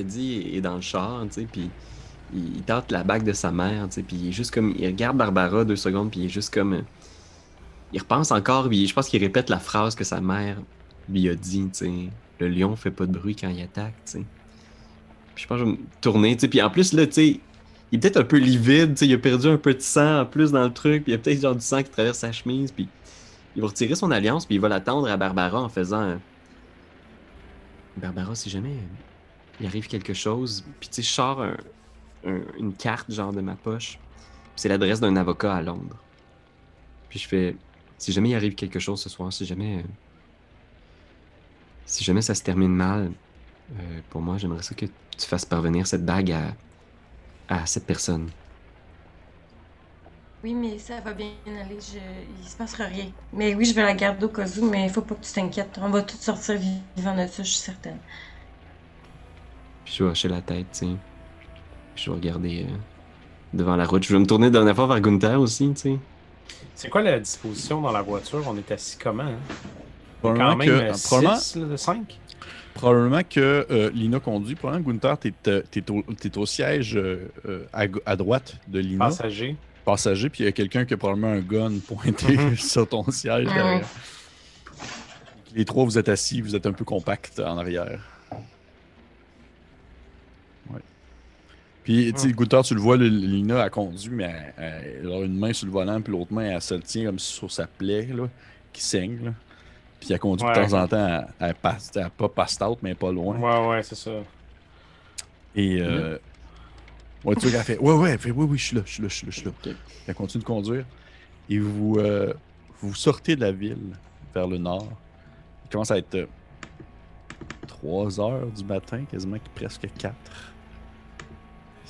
Eddie est dans le char, tu sais, puis il, tente la bague de sa mère, tu sais, puis il est juste comme. Il regarde Barbara deux secondes, puis il est juste comme. euh, Il repense encore, puis je pense qu'il répète la phrase que sa mère lui a dit, tu sais. Le lion fait pas de bruit quand il attaque, tu sais. Puis je pense que je vais me tourner, tu sais. Puis en plus, là, tu sais, il est peut-être un peu livide, tu sais. Il a perdu un peu de sang en plus dans le truc, puis il y a peut-être genre du sang qui traverse sa chemise, puis il va retirer son alliance, puis il va l'attendre à Barbara en faisant. Barbara, si jamais il arrive quelque chose, puis tu sais, sors un- un- une carte genre de ma poche, c'est l'adresse d'un avocat à Londres. Puis je fais, si jamais il arrive quelque chose ce soir, si jamais, euh, si jamais ça se termine mal, euh, pour moi, j'aimerais ça que tu fasses parvenir cette bague à, à cette personne. Oui, mais ça va bien aller. Je... Il se passera rien. Mais oui, je vais la garder au cas où, mais il faut pas que tu t'inquiètes. On va tous sortir vivants de ça, je suis certaine. Puis je vais hocher la tête, tu sais. Puis je vais regarder euh, devant la route. Je vais me tourner dernière fois vers Gunther aussi, tu sais. C'est quoi la disposition dans la voiture? On est assis comment? Hein? Probablement Quand même que- euh, probablement- six, là, de 5? Probablement que euh, Lina conduit. Probablement Gunther, t'es, t'es au, t'es au siège euh, à, à droite de Lina, Passager. passager, puis il y a quelqu'un qui a probablement un gun pointé Mhm. sur ton siège Ah derrière. Les trois, vous êtes assis, vous êtes un peu compact en arrière. Puis, tu sais, Mhm. Gunther, tu le vois, le- Lina a conduit, mais elle, elle a une main sur le volant, puis l'autre main, elle se le tient comme sur sa plaie, là, qui saigne, là. Puis elle conduit Ouais. de temps en temps, elle, elle passe, elle pas passed out, mais pas loin. Ouais, ouais, c'est ça. Et euh, ouais, tu vois qu'elle fait Ouais, ouais, elle fait Oui, oui, je suis là, je suis là, je suis là, je suis là. Elle continue de conduire. Et vous, euh, vous sortez de la ville vers le nord. Il commence à être 3 heures du matin, quasiment presque 4.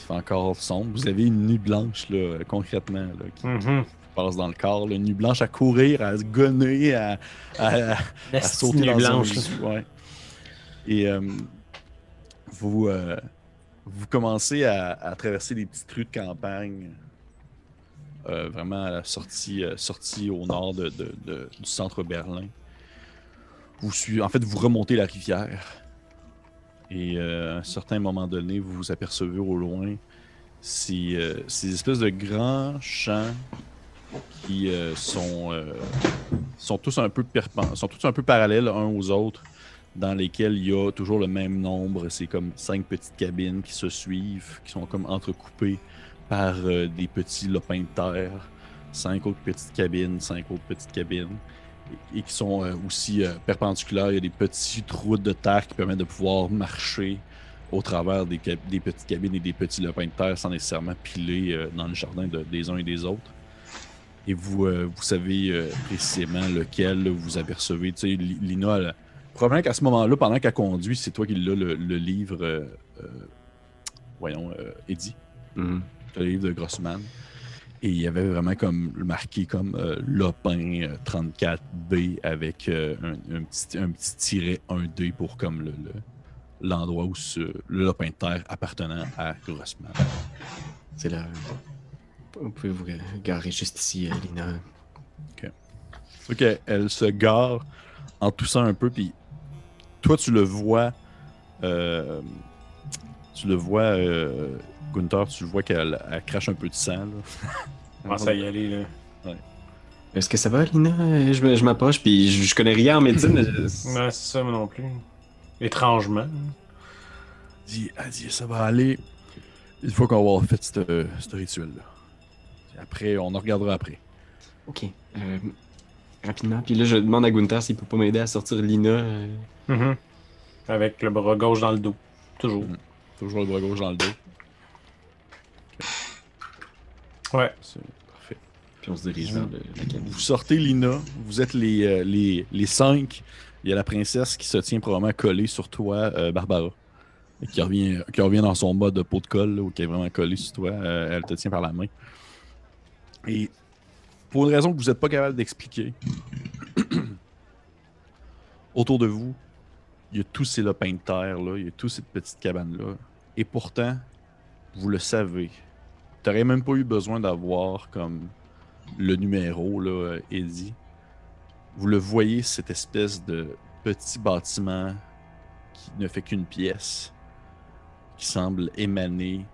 Il fait encore sombre. Vous avez une nuit blanche, là, concrètement, là, qui Mhm. passe dans le corps. Une nuit blanche à courir, à se gonner, à, à- à- La à sauter dans blanche. un ouais. Et euh, vous, euh, vous commencez à, à traverser des petites rues de campagne, euh, vraiment à la sortie, euh, sortie au nord de, de- de- du centre Berlin. Vous suivez, en fait, vous remontez la rivière. Et euh, à un certain moment donné, vous vous apercevez au loin ces, euh, ces espèces de grands champs qui euh, sont, euh, sont tous un peu sont tous un peu parallèles uns aux autres, dans lesquels il y a toujours le même nombre. C'est comme cinq petites cabines qui se suivent, qui sont comme entrecoupées par euh, des petits lopins de terre, cinq autres petites cabines, cinq autres petites cabines, et, qui sont euh, aussi euh, perpendiculaires. Il y a des petites routes de terre qui permettent de pouvoir marcher au travers des, petites cabines et des petits lopins de terre sans nécessairement piler euh, dans le jardin de- des uns et des autres. Et vous, vous savez précisément lequel vous apercevez. Tu sais, Li- Lina, elle- probablement qu'à ce moment-là, pendant qu'elle conduit, c'est toi qui l'as le, le livre, euh, euh, voyons, euh, Eddie, Mhm. le livre de Grossman. Et il y avait vraiment comme marqué comme euh, Lopin euh, 34B avec euh, un, un petit, un petit tiret 1D pour comme le, le- l'endroit où ce- le lopin de terre appartenant à Grossman. C'est là. Vous pouvez vous garer juste ici, euh, Lina. Fait qu'elle se gare en toussant un peu, puis toi, tu le vois. euh, tu le vois, euh, Gunther, tu vois qu'elle elle crache un peu de sang. Là. Commence à y aller, là. Est-ce que ça va, Lina? Je, m'approche, puis je, je connais rien en médecine. mais je- Ouais, c'est ça, moi non plus. Étrangement. Elle dit, elle dit, ça va aller. Il faut qu'on va fait ce rituel-là. Après, on en regardera après. Ok. euh, rapidement. Puis là, je demande à Gunther s'il peut pas m'aider à sortir Lina. euh, Mhm. Avec le bras gauche dans le dos. Toujours. Mhm. Toujours le bras gauche dans le dos. Ouais. C'est parfait. puis on se dirige vers le- la cabine. Vous sortez Lina, vous êtes les, euh, les, les cinq. Il y a la princesse qui se tient probablement collée sur toi, euh, Barbara. Et Qui revient, qui revient dans son mode de peau de colle, là, ou qui est vraiment collée sur toi. Euh, elle te tient par la main. Et pour une raison que vous n'êtes pas capable d'expliquer, autour de vous, il y a tous ces lopins de terre, là, il y a toutes ces petites cabanes-là. Et pourtant, vous le savez. Tu n'aurais même pas eu besoin d'avoir comme le numéro, là, Eddie. Vous le voyez, cette espèce de petit bâtiment qui ne fait qu'une pièce. semble émaner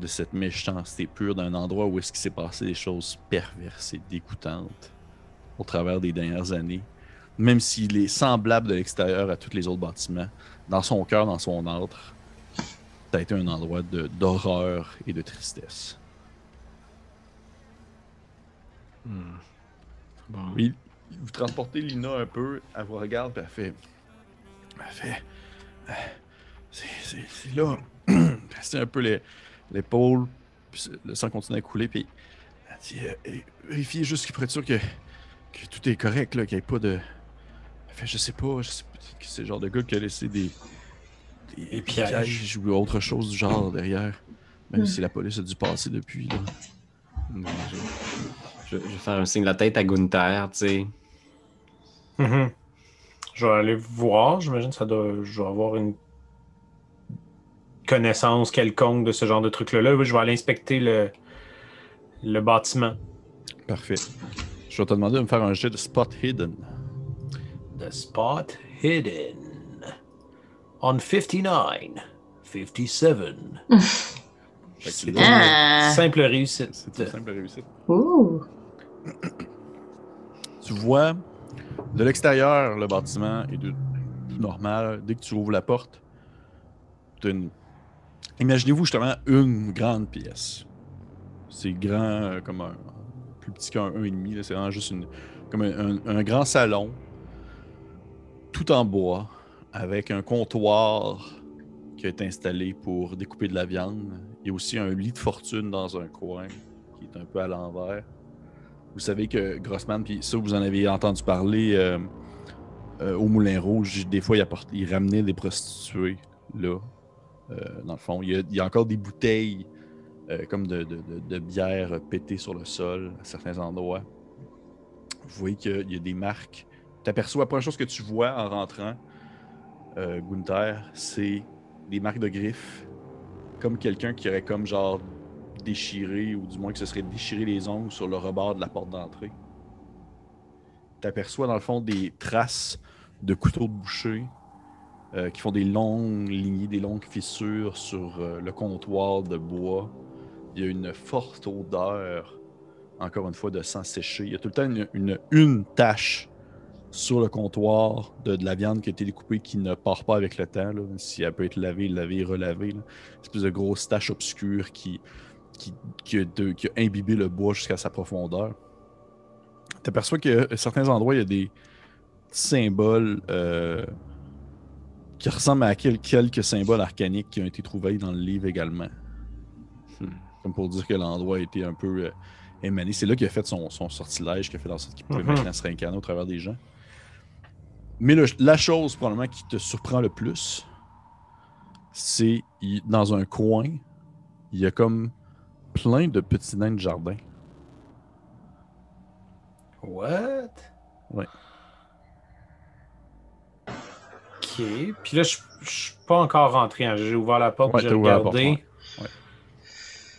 de cette méchanceté pure d'un endroit où est-ce qu'il s'est passé des choses perverses et dégoûtantes au travers des dernières années. Même s'il est semblable de l'extérieur à tous les autres bâtiments, dans son cœur, dans son entre, ça a été un endroit de- d'horreur et de tristesse. Hmm. Bon. Oui, vous transportez Lina un peu, elle vous regarde, puis elle fait. Elle fait. euh, C'est, c'est, c'est là. c'est un peu les- l'épaule, le sang continue à couler, puis elle dit euh, Vérifiez juste pour être sûr que, que tout est correct, là, qu'il n'y ait pas de. Elle fait Je sais pas, je sais pas, c'est le genre de gars qui a laissé des. Des, Des pièges. ou autre chose du genre derrière. Même Hmm. si la police a dû passer depuis, là. Ouais, je, je- je vais faire un signe de la tête à Gunther, tu sais. Mhm. Je vais aller voir. J'imagine que ça doit. Je dois avoir une connaissance quelconque de ce genre de truc-là. Oui, je vais aller inspecter le, le bâtiment. Parfait. Je vais te demander de me faire un jet de spot hidden. The spot hidden. On 59. 57. Fait que C'est là, Ah. une simple réussite. C'est une simple réussite. Ouh. Tu vois de l'extérieur le bâtiment est de normal. Dès que tu ouvres la porte, une... imaginez-vous justement une grande pièce. C'est grand euh, comme un plus petit qu'un 1,5. là. C'est vraiment juste une, comme un, un- un grand salon, tout en bois, avec un comptoir qui été installé pour découper de la viande. Il y a aussi un lit de fortune dans un coin qui est un peu à l'envers. Vous savez que Grossman, puis ça, vous en avez entendu parler euh, euh, au Moulin Rouge, des fois, il, ramenait des prostituées là. Euh, dans le fond, il y, a, encore des bouteilles comme de- de bière pétées sur le sol à certains endroits. Vous voyez qu'il y a des marques. Tu aperçois, la première chose que tu vois en rentrant, euh, Gunther, c'est des marques de griffes. Comme quelqu'un qui aurait comme genre déchiré, ou du moins que ce serait déchiré les ongles sur le rebord de la porte d'entrée. Tu aperçois dans le fond des traces de couteaux de boucher euh, qui font des longues lignées, des longues fissures sur euh, le comptoir de bois. Il y a une forte odeur, encore une fois, de sang séché. Il y a tout le temps une, une, une tache sur le comptoir de, de la viande qui a été découpée qui ne part pas avec le temps. Là, si elle peut être lavée, lavée, relavée. Là. Une espèce de grosse tache obscure qui, qui, qui a, de- qui a imbibé le bois jusqu'à sa profondeur. Tu aperçois qu'à certains endroits, il y a des symboles euh, qui ressemblent à quel- quelques symboles arcaniques qui ont été trouvés dans le livre également. Hmm. Comme pour dire que l'endroit a été un peu euh, émané. C'est là qu'il a fait son, son sortilège, qu'il a fait dans sorte qu'il pouvait Mhm. maintenant se réincarner au travers des gens. Mais le- la chose probablement qui te surprend le plus, c'est dans un coin, il y a comme plein de petits nains de jardin. What? Ouais. Ok. Puis là, je suis pas encore rentré. hein. J'ai ouvert la porte, Ouais, j'ai porte, regardé. Ouais.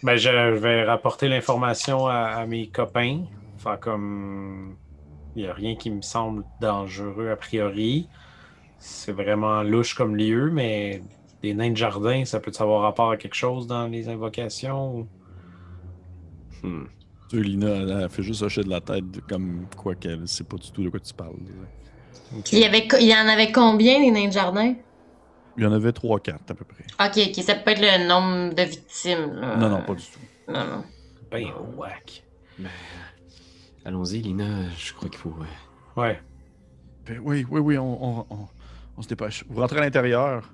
Ben, je vais rapporter l'information à, à mes copains. Enfin, comme. Il n'y a rien qui me semble dangereux a priori. C'est vraiment louche comme lieu, mais des nains de jardin, ça peut avoir rapport à quelque chose dans les invocations? Hmm. Tu Lina, elle, elle fait juste hocher de la tête, comme quoi qu'elle sait pas du tout de quoi tu parles. Il y, avait, co- il y en avait combien, les nains de jardin? Il y en avait 3-4 à peu près. Ok, ok, ça peut être le nombre de victimes. là. Non, non, pas du tout. Non, non. Ben, whack. Ben, allons-y, Lina. Je crois qu'il faut. Ouais. Ben oui, oui, oui, on, on- on- on se dépêche. Vous rentrez à l'intérieur.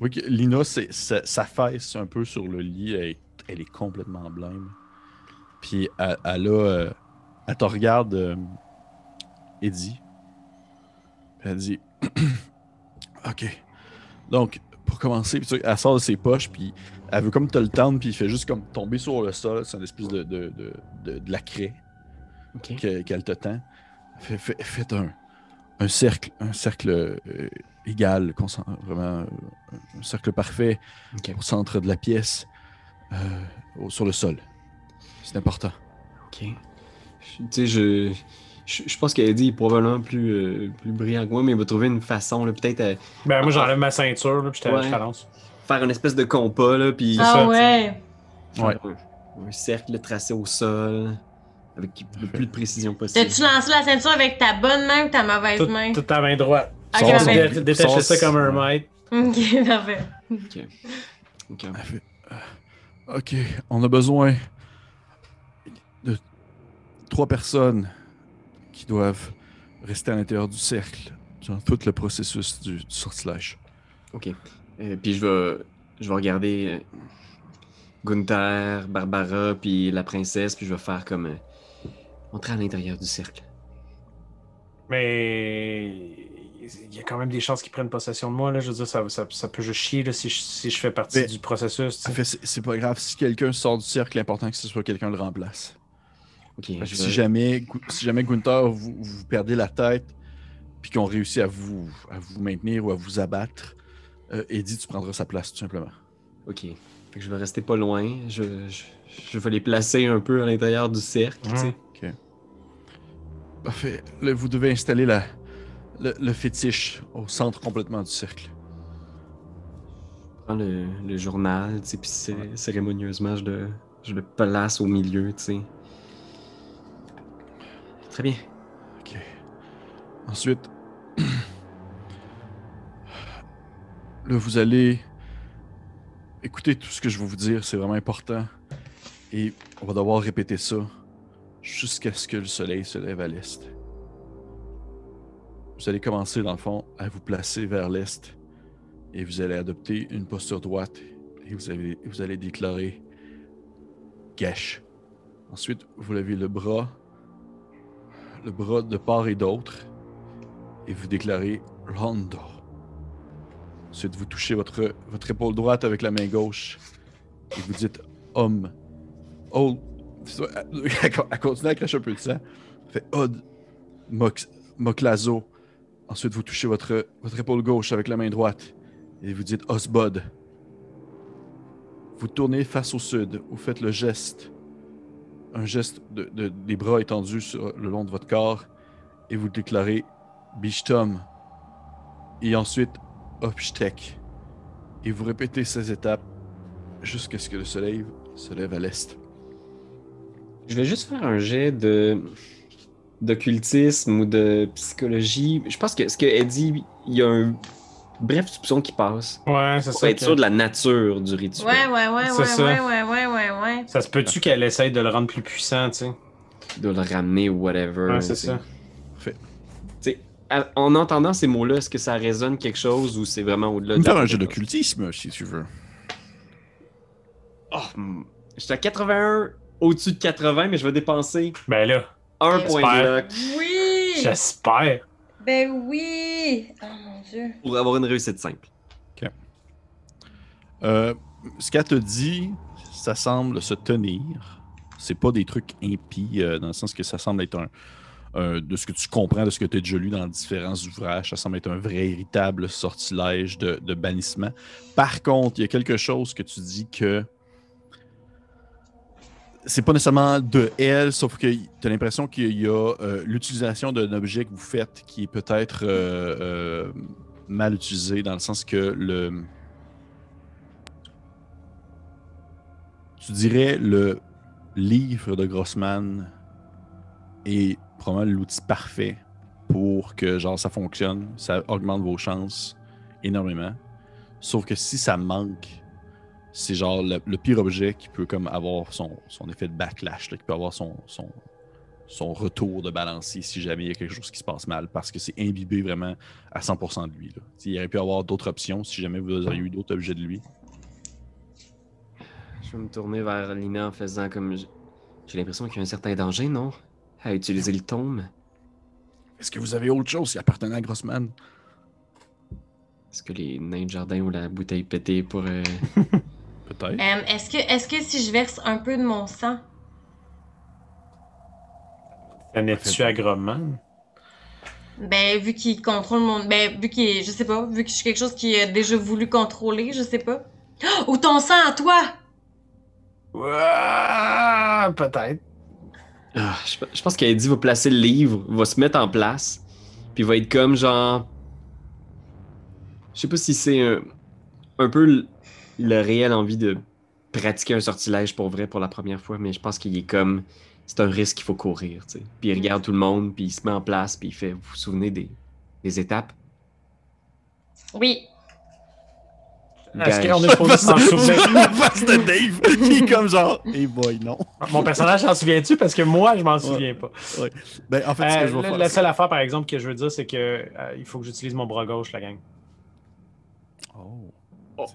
Oui, que Lina, c'est, sa, sa fesse un peu sur le lit, elle, est- elle est complètement blême. Puis elle, elle a. euh, elle te regarde, euh, Eddie. Puis elle dit Ok. Donc, pour commencer, puis tu sais, elle sort de ses poches, puis elle veut comme te le tendre, puis il fait juste comme tomber sur le sol. C'est une espèce de, de, de, de, de la craie Qu'elle te tend. Fait- fait- Faites un, un cercle, un cercle euh, égal, vraiment euh, un cercle parfait au centre de la pièce, euh, au- sur le sol. C'est important. Ok. Je- Tu sais, je, je, je pense qu'Eddie est probablement plus, euh, plus brillant que moi, mais il va trouver une façon, là, peut-être. à- Ben, moi, j'enlève ma ceinture, là, puis je Ouais. lance. faire une espèce de compas, là, puis Ah ça, ouais. un, un cercle tracé au sol, avec le plus de précision possible. T'as-tu lancé la ceinture avec ta bonne main ou ta mauvaise main? toute ta main droite. Ok, Son- Tu parfait. dé- détaches Son- ça comme un maître. Ok, parfait. Ok. Fait, euh, Ok, on a besoin de trois personnes qui doivent rester à l'intérieur du cercle durant tout le processus du, du sortilège. Ok. Euh, puis je vais, je vais regarder euh, Gunther, Barbara, puis la princesse, puis je vais faire comme euh, entrer à l'intérieur du cercle. Mais il y a quand même des chances qu'ils prennent possession de moi. Là. Je veux dire, ça, ça, ça peut juste chier là, si, je, si je fais partie Mais- du processus. En fait, c'est pas grave. Si quelqu'un sort du cercle, l'important c'est que ce soit quelqu'un le remplace. Ok. Fait que je si, jamais, si jamais Gunther, vous, vous perdez la tête, puis qu'on réussit à vous, à vous maintenir ou à vous abattre, euh, Eddie, tu prendras sa place, tout simplement. Ok. Fait que je vais rester pas loin. Je, je, je vais les placer un peu à l'intérieur du cercle, tu sais. Mhm. Parfait. Là, vous devez installer la, le, le fétiche au centre complètement du cercle. Je prends le, le journal, tu sais, puis cé- cérémonieusement, je le, je le place au milieu, tu sais. Très bien. Ok. Ensuite, là, vous allez écouter tout ce que je vais vous dire, c'est vraiment important. Et on va devoir répéter ça jusqu'à ce que le soleil se lève à l'est. Vous allez commencer, dans le fond, à vous placer vers l'est et vous allez adopter une posture droite et vous, avez, vous allez déclarer Gesh. Ensuite, vous levez le bras le bras de part et d'autre et vous déclarez Rondo. Ensuite, vous touchez votre, votre épaule droite avec la main gauche et vous dites Homme. Oh. Elle continue à cracher un peu de sang. Fait Od. Mox, Moklazo. Ensuite, vous touchez votre, votre épaule gauche avec la main droite et vous dites Osbod. Vous tournez face au sud. Vous faites le geste un geste de, de- des bras étendus sur le long de votre corps et vous déclarez Bishtom et ensuite Opshtek. Et vous répétez ces étapes jusqu'à ce que le soleil se lève à l'est. Je vais juste faire un jet de d'occultisme ou de psychologie. Je pense que ce que dit, il y a un bref soupçon qui passe. Ouais, c'est Pour ça. être que- sûr de la nature du rituel. Ouais, ouais, ouais, ouais, ça. ouais, ouais, ouais, ouais, ouais. Ça se peut-tu qu'elle essaye de le rendre plus puissant, tu sais? De le ramener ou whatever. Ouais, c'est ça. Tu sais, à- en entendant ces mots-là, est-ce que ça résonne quelque chose ou c'est vraiment au-delà de faire un jeu d'occultisme si tu veux. Oh. J'étais à 81 au-dessus de 80, mais je vais dépenser Ben là, un J'espère. point de luck Oui! j'espère. Ben oui! Oh mon dieu. pour avoir une réussite simple. Euh, ce qu'elle te dit, ça semble se tenir. C'est pas des trucs impies, euh, dans le sens que ça semble être un. un- de ce que tu comprends, de ce que tu as déjà lu dans différents ouvrages, ça semble être un vrai véritable sortilège de, de bannissement. Par contre, il y a quelque chose que tu dis que. C'est pas nécessairement de elle, sauf que tu as l'impression qu'il y a euh, l'utilisation d'un objet que vous faites qui est peut-être euh, euh, mal utilisé, dans le sens que le. Tu dirais le livre de Grossman est probablement l'outil parfait pour que genre ça fonctionne, ça augmente vos chances énormément. Sauf que si ça manque, c'est genre le, le pire objet qui peut comme avoir son, son effet de backlash, là, qui peut avoir son, son, son retour de balancier si jamais il y a quelque chose qui se passe mal, parce que c'est imbibé vraiment à 100% de lui. Là. Il aurait pu avoir d'autres options si jamais vous auriez eu d'autres objets de lui. Je vais me tourner vers Lina en faisant comme. j- J'ai l'impression qu'il y a un certain danger, non? À utiliser le tome. Est-ce que vous avez autre chose qui appartenait à Grossman? Est-ce que les nains de jardin ou la bouteille pétée pour. euh, Peut-être. Euh, est-ce que, est-ce que si je verse un peu de mon sang, T'en es-tu à Grobman? ben vu qu'il contrôle mon, ben vu qu'il, est- je sais pas, vu que je suis quelque chose qui a déjà voulu contrôler, je sais pas. Oh, ou ton sang à toi! Ouais, peut-être. Ah, je, je pense qu'Eddie va placer le livre, va se mettre en place, puis va être comme genre. Je sais pas si c'est un, un peu le réel envie de pratiquer un sortilège pour vrai pour la première fois, mais je pense qu'il est comme. C'est un risque qu'il faut courir, tu sais. Puis il regarde tout le monde, puis il se met en place, puis il fait. Vous vous souvenez des, des étapes? Oui. Est-ce qu'on est supposé s'en souvenir? la face de Dave qui est comme genre, hey boy, non. Mon personnage s'en souvient-tu? Parce que moi, je m'en souviens pas. Ben, en fait, ce que je vais la, faire. la seule affaire, par exemple, que je veux dire, c'est que euh, il faut que j'utilise mon bras gauche, la gang. Oh, Oh.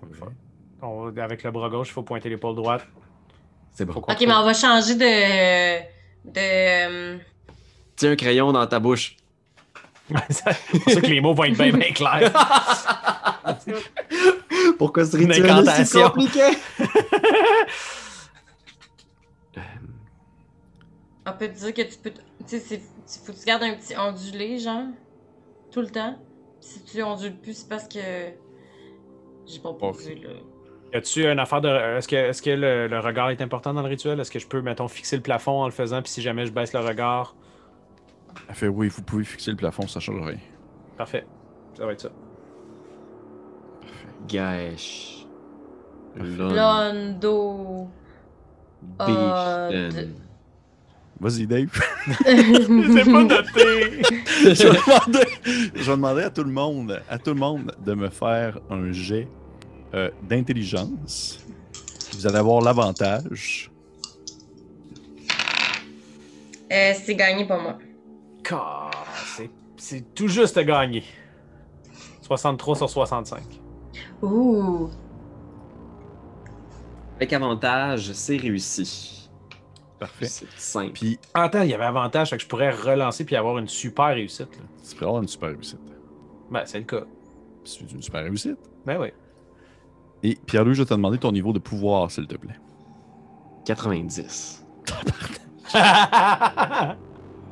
On- avec le bras gauche, il faut pointer l'épaule droite. C'est bon. Ok, mais on va changer de. de. euh, Tiens un crayon dans ta bouche. c'est pour ça que les mots vont être bien, bien clairs. Pourquoi ce Une rituel est si compliqué? On peut te dire que tu peux. Tu sais, faut que tu gardes un petit ondulé, genre. Tout le temps. Si tu ondules plus, c'est parce que. J'ai pas posé, là. Y a-tu une affaire de. Est-ce que, est-ce que le, le regard est important dans le rituel? Est-ce que je peux, mettons, fixer le plafond en le faisant, puis si jamais je baisse le regard? Elle fait oui, vous pouvez fixer le plafond, ça change rien. Parfait. Ça va être ça. Gâche. Londo. Bichten. Vas-y, Dave. C'est pas noté! je, vais demander, je vais demander à tout le monde, à tout le monde de me faire un jet euh, d'intelligence. Vous allez avoir l'avantage. Euh, c'est gagné pour moi. Car, c'est- C'est tout juste gagné. 63 sur 65. Ouh. Avec avantage, c'est réussi. Parfait. C'est simple. Puis, Attends, il y avait avantage, fait que je pourrais relancer puis avoir une super réussite. là. tu pourrais avoir une super réussite. Ben, c'est le cas. C'est une super réussite? Ben oui. Et Pierre-Louis, je vais te demander ton niveau de pouvoir, s'il te plaît. 90.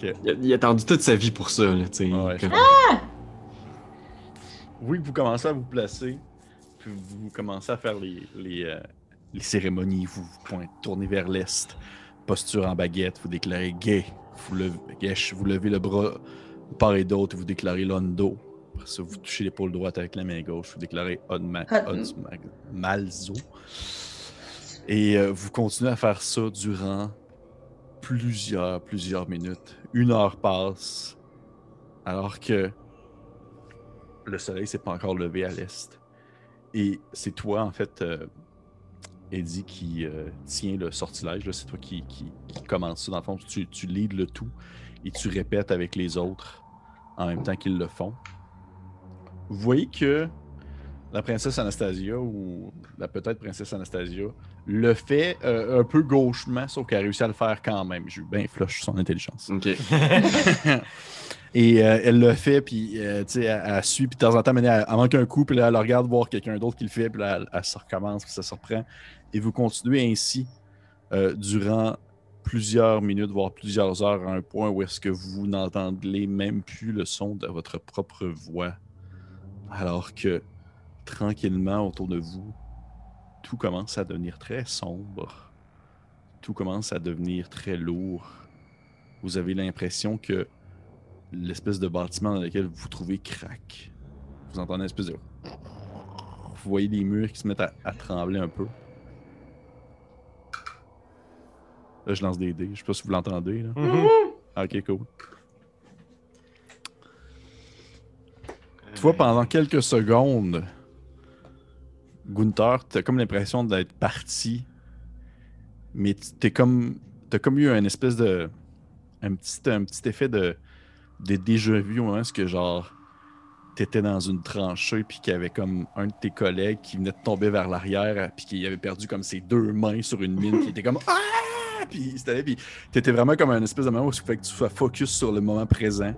Il a, il a attendu toute sa vie pour ça, là, tu sais. Ouais, Comme- Oui, vous commencez à vous placer, puis vous commencez à faire les, les, euh, les cérémonies, vous vous pointez, tournez vers l'est, posture en baguette, vous déclarez gay, vous levez, vous levez le bras de part et d'autre, vous déclarez londo. Vous touchez l'épaule droite avec la main gauche, vous déclarez odma, Od- odma- malzo. Et euh, vous continuez à faire ça durant plusieurs, plusieurs minutes. Une heure passe, alors que le soleil s'est pas encore levé à l'est. Et c'est toi, en fait, euh, Eddie, qui euh, tient le sortilège. C'est toi qui, qui, qui commence ça. Dans le fond, tu, tu leads le tout et tu répètes avec les autres en même temps qu'ils le font. Vous voyez que la princesse Anastasia, ou la peut-être princesse Anastasia, le fait euh, un peu gauchement, sauf qu'elle a réussi à le faire quand même. J'ai eu bien flush son intelligence. Ok. Et euh, elle le fait, puis euh, tu sais, elle, elle suit, puis de temps en temps, elle, elle manque un coup, puis là, elle regarde voir quelqu'un d'autre qui le fait, puis là, elle, elle se recommence, puis ça se reprend. Et vous continuez ainsi durant plusieurs minutes, voire plusieurs heures, à un point où est-ce que vous n'entendez même plus le son de votre propre voix. Alors que, tranquillement, autour de vous, tout commence à devenir très sombre. Tout commence à devenir très lourd. Vous avez l'impression que l'espèce de bâtiment dans lequel vous vous trouvez craque. Vous entendez une espèce de... Vous voyez les murs qui se mettent à, à trembler un peu. Là, je lance des dés. Je sais pas si vous l'entendez. là. Mhm. Ah, ok, cool. Tu vois, pendant quelques secondes, Gunther, t'as comme l'impression d'être parti, mais t'es comme, t'as comme eu un espèce de, un petit, un petit effet de, de déjà vu au moment où que genre, t'étais dans une tranchée puis qu'il y avait comme un de tes collègues qui venait de tomber vers l'arrière puis qui avait perdu comme ses deux mains sur une mine qui était comme ah puis c'était puis t'étais vraiment comme un espèce de moment où il fait que tu sois focus sur le moment présent.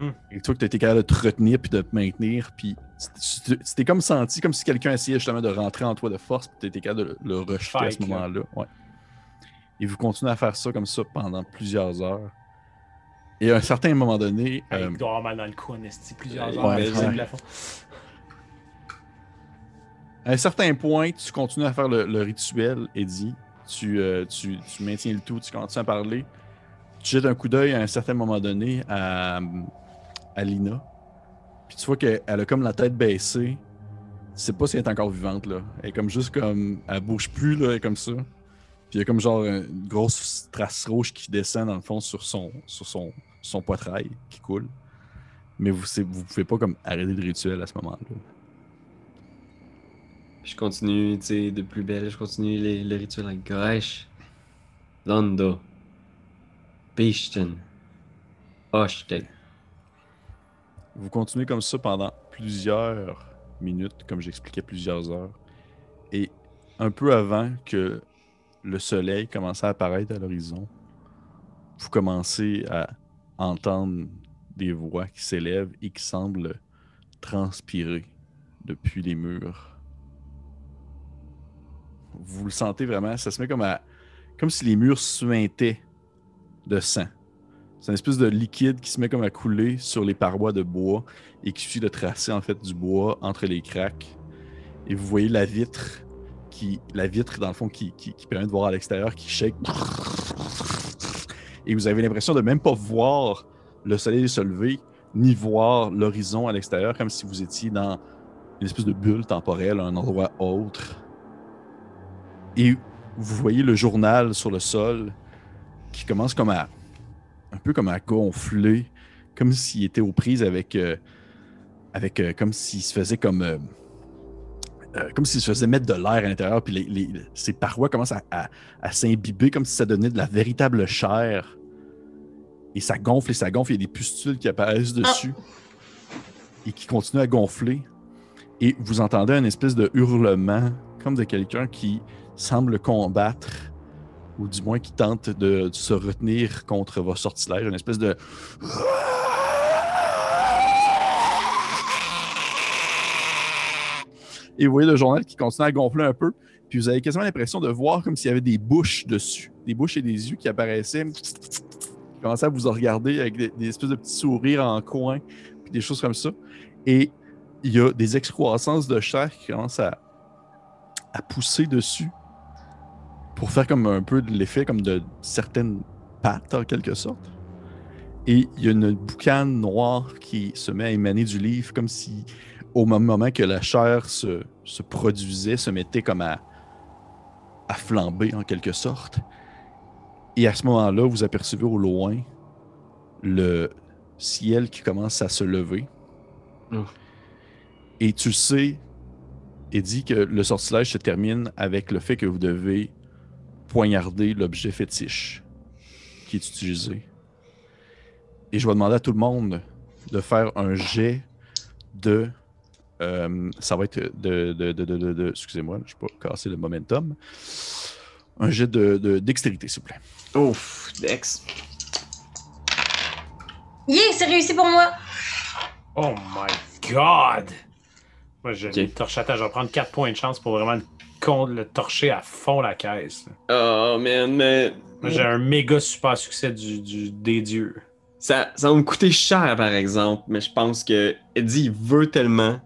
Hmm. Et toi que t'étais capable de te retenir puis de te maintenir puis tu- tu tu t'es comme senti comme si quelqu'un essayait justement de rentrer en toi de force puis t'étais capable de le, le rejeter à ce moment-là. Ouais. Et vous continuez à faire ça comme ça pendant plusieurs heures. Et à un certain moment donné, Ah, euh, Il doit avoir mal dans le cou, en esti, plusieurs heures. ouais, plafond. À un certain point, tu continues à faire le, le rituel, Eddie. Tu, euh, tu, tu maintiens le tout, tu continues à parler. Tu jettes un coup d'œil à un certain moment donné à, à Lina. Puis tu vois qu'elle a comme la tête baissée. sais pas si elle est encore vivante, là. Elle est comme juste comme. Elle bouge plus, là, comme ça. Puis il y a comme genre une grosse trace rouge qui descend dans le fond sur son, sur son, son poitrail qui coule. Mais vous, vous pouvez pas comme arrêter le rituel à ce moment-là. Je continue, tu sais, de plus belle, je continue les, le rituel avec Goresh. Londo. Pishten. Oshtek. Vous continuez comme ça pendant plusieurs minutes, comme j'expliquais, plusieurs heures. Et un peu avant que le soleil commence à apparaître à l'horizon, vous commencez à entendre des voix qui s'élèvent et qui semblent transpirer depuis les murs. Vous le sentez vraiment, ça se met comme à. comme si les murs suintaient de sang. C'est une espèce de liquide qui se met comme à couler sur les parois de bois et qui suffit de tracer en fait du bois entre les craques. Et vous voyez la vitre qui, la vitre dans le fond qui, qui- permet de voir à l'extérieur qui shake. Et vous avez l'impression de même pas voir le soleil se lever ni voir l'horizon à l'extérieur comme si vous étiez dans une espèce de bulle temporelle, un endroit autre. Et vous voyez le journal sur le sol qui commence comme à un peu comme à gonfler, comme s'il était aux prises avec, euh, avec euh, comme s'il se faisait comme, euh, comme s'il se faisait mettre de l'air à l'intérieur, puis les, les- ses parois commencent à, à- à s'imbiber comme si ça donnait de la véritable chair. Et ça gonfle et ça gonfle, il y a des pustules qui apparaissent dessus et qui continuent à gonfler. Et vous entendez un espèce de hurlement, comme de quelqu'un qui semble combattre ou du moins qui tente de, se retenir contre vos sortilèges, une espèce de. Et vous voyez le journal qui continue à gonfler un peu, puis vous avez quasiment l'impression de voir comme s'il y avait des bouches dessus, des bouches et des yeux qui apparaissaient, qui commençaient à vous regarder avec des, espèces de petits sourires en coin, puis des choses comme ça. Et il y a des excroissances de chair qui commencent à pousser dessus pour faire comme un peu de l'effet comme de certaines pattes en quelque sorte. Et il y a une boucane noire qui se met à émaner du livre comme si au même moment que la chair se, se produisait, se mettait comme à, à flamber en quelque sorte. Et à ce moment-là, vous apercevez au loin le ciel qui commence à se lever. Oh. Et tu sais, Eddie, que le sortilège se termine avec le fait que vous devez poignarder l'objet fétiche qui est utilisé. Et je vais demander à tout le monde de faire un jet de. euh, ça va être de. de, de, de, de- de- Excusez-moi, je ne vais pas casser le momentum. Un jet de, de dextérité, s'il vous plaît. Ouf, Dex. Yeah, c'est réussi pour moi! Oh my god! Moi, je Ok. le torche. Attends, je vais prendre 4 points de chance pour vraiment le, con- le torcher à fond la caisse. Oh man, mais. J'ai un méga super succès du, du- des dieux. Ça, ça va me coûter cher par exemple, mais je pense que Eddie il veut tellement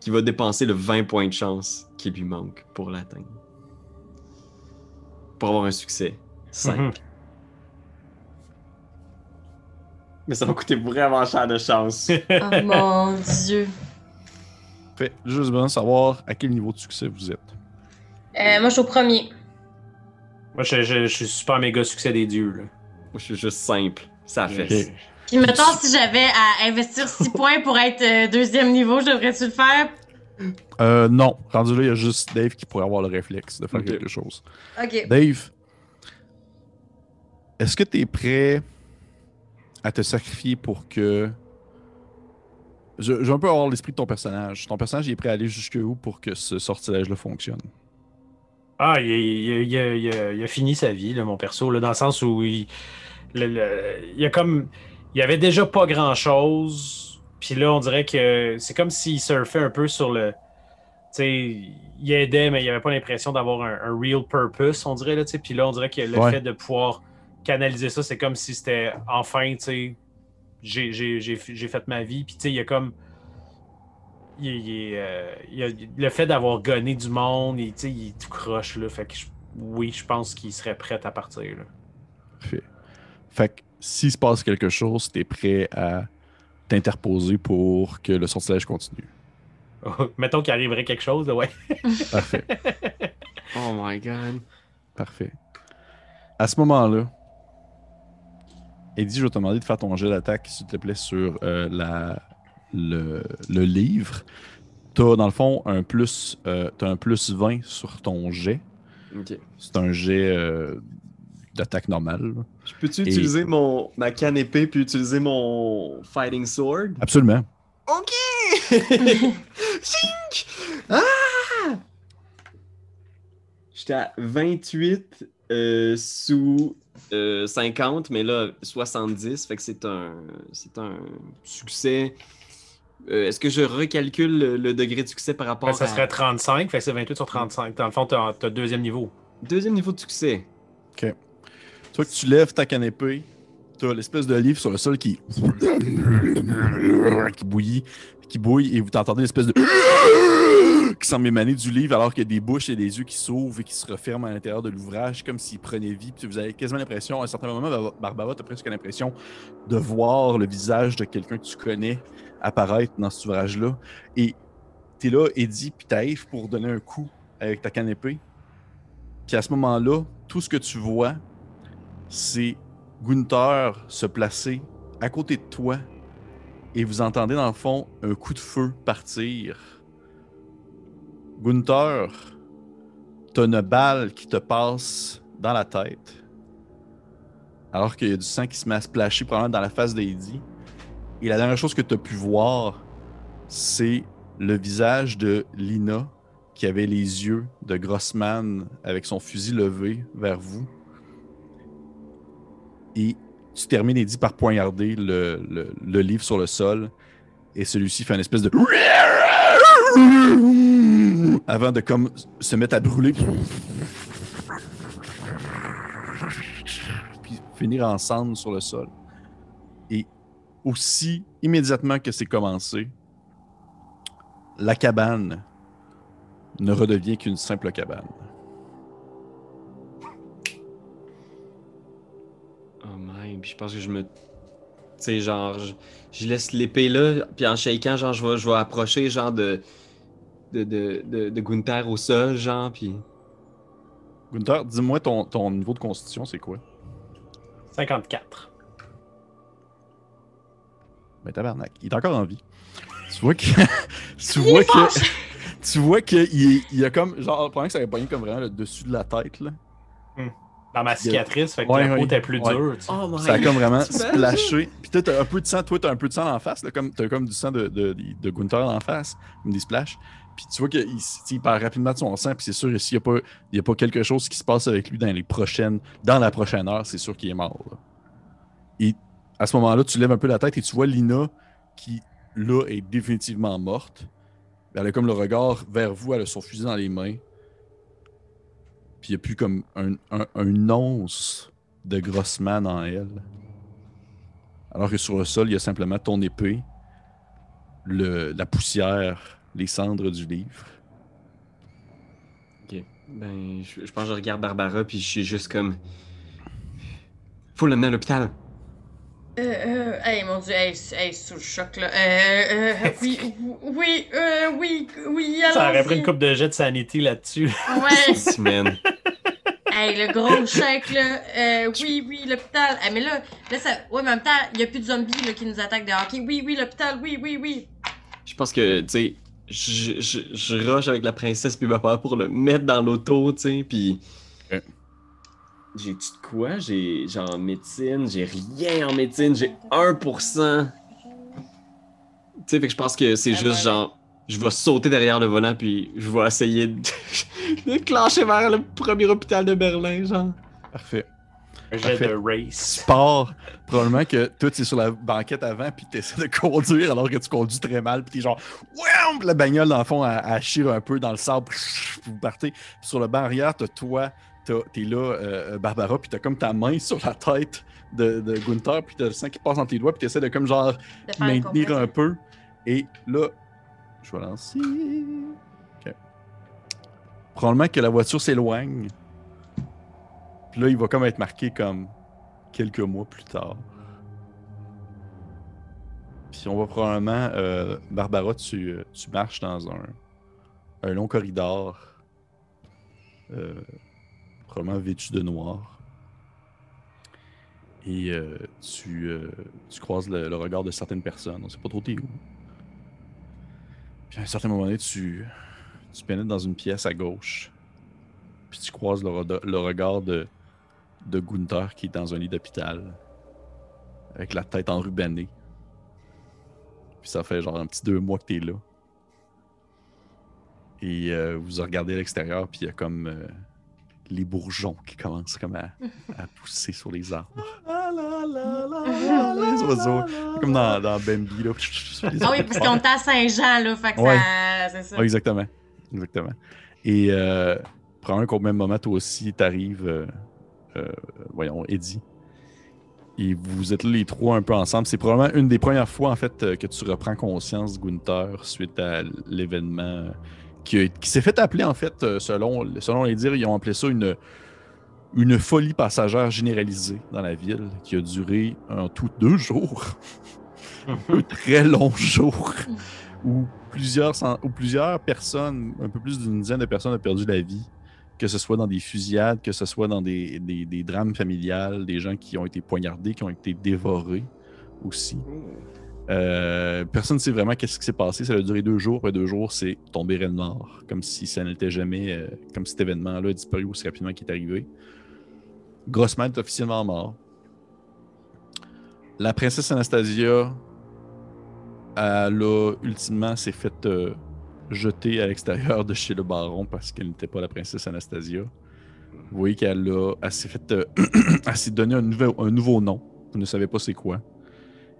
qu'il va dépenser le 20 points de chance qui lui manque pour l'atteindre. Pour avoir un succès. Simple. Mhm. Mais ça va coûter vraiment cher de chance. Oh mon dieu. Fait juste besoin de savoir à quel niveau de succès vous êtes. Euh, moi, je suis au premier. Moi, je, je- je suis super méga succès des dieux. Là. Moi, je suis juste simple. Ça fait. Ok. Puis, mettons, si j'avais à investir 6 points pour être euh, deuxième niveau, je devrais-tu le faire? Euh, non, rendu là, il y a juste Dave qui pourrait avoir le réflexe de faire quelque chose. Ok. Dave, est-ce que tu es prêt à te sacrifier pour que. Je, je veux un peu avoir l'esprit de ton personnage. Ton personnage il est prêt à aller jusqu'où pour que ce sortilège-là fonctionne? Ah, il, il- il- il- il- il a fini sa vie, là, mon perso, là, dans le sens où il, le- le- il y a comme. Il y avait déjà pas grand chose. Puis là, on dirait que c'est comme s'il surfait un peu sur le. Tu sais, il aidait, mais il avait pas l'impression d'avoir un, un real purpose, on dirait. Là. Puis là, on dirait que le Ouais. fait de pouvoir canaliser ça, c'est comme si c'était enfin, tu sais, j'ai fait ma vie. Puis tu sais, il y a comme. Il, euh, il y a- le fait d'avoir gonné du monde, il, il est tout croche. Là, fait que je- oui, je pense qu'il serait prêt à partir. Là. Fait, fait que s'il se passe quelque chose, tu es prêt à t'interposer pour que le sortilège continue. Mettons qu'il arriverait quelque chose, là, ouais. Parfait. Oh my god. Parfait. À ce moment-là, Eddie, je vais te demander de faire ton jet d'attaque, s'il te plaît, sur euh, la, le, le livre. Tu as, dans le fond, un plus, euh, t'as un plus 20 sur ton jet. C'est un jet euh, d'attaque normale. Je peux-tu Et- utiliser mon, ma canne épée puis utiliser mon fighting sword? Absolument. Ok! Chink! Ah! J'étais à 28 euh, sous euh, 50, mais là, 70. Fait que c'est un, c'est un succès. Euh, Est-ce que je recalcule le, le degré de succès par rapport Ben, ça à... serait 35, fait que c'est 28 sur 35. Dans le fond, t'as as deuxième niveau. Deuxième niveau de succès. Tu vois que tu lèves ta canne épée, tu as l'espèce de livre sur le sol qui. qui bouillit, qui bouille, et vous entendez l'espèce de. qui semble émaner du livre, alors qu'il y a des bouches et des yeux qui s'ouvrent et qui se referment à l'intérieur de l'ouvrage, comme s'il prenait vie. Puis vous avez quasiment l'impression, à un certain moment, Bar- Barbara, tu as presque l'impression de voir le visage de quelqu'un que tu connais apparaître dans cet ouvrage-là. Et tu es là, Eddie, puis Taïf, pour donner un coup avec ta canne épée. Puis à ce moment-là, tout ce que tu vois, c'est Gunther se placer à côté de toi et vous entendez dans le fond un coup de feu partir. Gunther, t'as une balle qui te passe dans la tête alors qu'il y a du sang qui se met à splasher probablement dans la face d'Eddie. Et la dernière chose que tu as pu voir, c'est le visage de Lina qui avait les yeux de Grossman avec son fusil levé vers vous. Et tu termines, Eddie, par poignarder le, le- livre sur le sol. Et celui-ci fait une espèce de. Avant de comme se mettre à brûler. Puis finir en cendres sur le sol. Et aussi immédiatement que c'est commencé, la cabane ne redevient qu'une simple cabane. Oh man, puis je pense que je me. Tu sais, genre, je, je laisse l'épée là, puis en shaking, genre, je vais, je vais approcher, genre, de. De, de, de, de Gunther au sol, genre, puis. Gunther, dis-moi ton, ton niveau de constitution, c'est quoi? 54. Ben tabarnak, il est encore en vie. Tu vois que. tu vois que. Tu vois qu'il il a comme. Genre, pendant que ça avait pogné comme vraiment le dessus de la tête, là. Dans ma cicatrice, fait que Ouais, la ouais. peau était plus Ouais. dure. tu sais. Oh Ça a comme vraiment splashé. Puis toi, t'as un peu de sang. Toi, t'as un peu de sang en face. Là, comme, t'as comme du sang de, de, de Gunther en face. Comme des splashes. Puis tu vois qu'il il rapidement de son sang. Puis c'est sûr, que s'il n'y a, pas- il y a pas quelque chose qui se passe avec lui dans les prochaines. Dans la prochaine heure, c'est sûr qu'il est mort. là. À ce moment-là, tu lèves un peu la tête et tu vois Lina qui, là, est définitivement morte. Elle a comme le regard vers vous, elle a son fusil dans les mains. Puis il n'y a plus comme un once de Grossman en elle. Alors que sur le sol, il y a simplement ton épée, le, la poussière, les cendres du livre. Ok. Ben, je, je pense que je regarde Barbara, puis je suis juste comme. Faut l'amener à l'hôpital. Euh, euh, hey, mon dieu, hey, hey, sous le choc, là. Euh, euh, oui, oui, euh, oui, oui, alors. Ça aurait pris une coupe de jet de sanity là-dessus. Ouais. Si, man. Hey, le gros chèque, là. Euh, oui, oui, l'hôpital. Ah, mais là, là, ça. Ouais, mais en même temps, il y a plus de zombies, là, qui nous attaquent de hockey. Oui, oui, l'hôpital, oui, oui, oui. Je pense que, tu sais, je, je, je rush avec la princesse puis papa pour le mettre dans l'auto, tu sais, puis... Ok. J'ai-tu de quoi? J'ai genre en médecine, j'ai rien en médecine, j'ai 1%. Tu sais, fait que je pense que c'est juste genre, je vais sauter derrière le volant puis je vais essayer de, de clencher vers le premier hôpital de Berlin, genre. Parfait. Un jet Parfait. de race. Tu pars, probablement que toi, tu es sur la banquette avant, puis tu essaies de conduire alors que tu conduis très mal, puis tu es genre, Puis la bagnole, dans le fond, elle chire un peu dans le sable, puis vous partez. Puis sur le banc arrière, t'as toi, t'es là, euh, Barbara, puis t'as comme ta main sur la tête de, de Gunther, puis t'as le sang qui passe entre tes doigts, puis t'essaies de comme genre De maintenir un peu. Et là, je vais lancer. Ok. Probablement que la voiture s'éloigne. Puis là, il va comme être marqué comme quelques mois plus tard. Puis on va probablement. euh, Barbara, tu, tu marches dans un, long corridor. euh, probablement vêtu de noir. Et euh, tu, euh, croises le, regard de certaines personnes. On sait pas trop t'es où. Puis à un certain moment tu, tu pénètres dans une pièce à gauche. Puis tu croises le regard de, de Gunther qui est dans un lit d'hôpital. Avec la tête enrubannée. Puis ça fait genre un petit deux mois que t'es là. Et euh, vous regardez à l'extérieur, puis il y a comme euh, les bourgeons qui commencent comme à, à pousser sur les arbres. Ah là là là là, les oiseaux. Comme dans, dans Bambi, là. Ah oui, parce qu'on est à Saint-Jean, là, fait que Ouais. ça... C'est ça. Oui, exactement. Exactement. Et euh, prends un qu'au même moment, toi aussi, t'arrives, euh, voyons, Eddie. Et vous êtes là les trois un peu ensemble. C'est probablement une des premières fois, en fait, euh, que tu reprends conscience, Gunther, suite à l'événement euh, qui, s'est fait appeler, en fait, euh, selon, selon les dires, ils ont appelé ça une, une folie passagère généralisée dans la ville, qui a duré en tout deux jours. un très long jour où plusieurs, cent- où plusieurs personnes, un peu plus d'une dizaine de personnes ont perdu la vie, que ce soit dans des fusillades, que ce soit dans des, des- des drames familiales, des gens qui ont été poignardés, qui ont été dévorés aussi. Euh, personne ne sait vraiment qu'est-ce qui s'est passé. Ça a duré deux jours. Après deux jours, c'est tombé raide mort. Comme si ça n'était jamais. euh, comme cet événement-là a disparu aussi rapidement qu'il est arrivé. Grossman est officiellement mort. La princesse Anastasia, elle a ultimement s'est faite euh, jeter à l'extérieur de chez le baron parce qu'elle n'était pas la princesse Anastasia. Vous voyez qu'elle a, s'est fait, euh, donné un nouveau, un nouveau nom. Vous ne savez pas c'est quoi.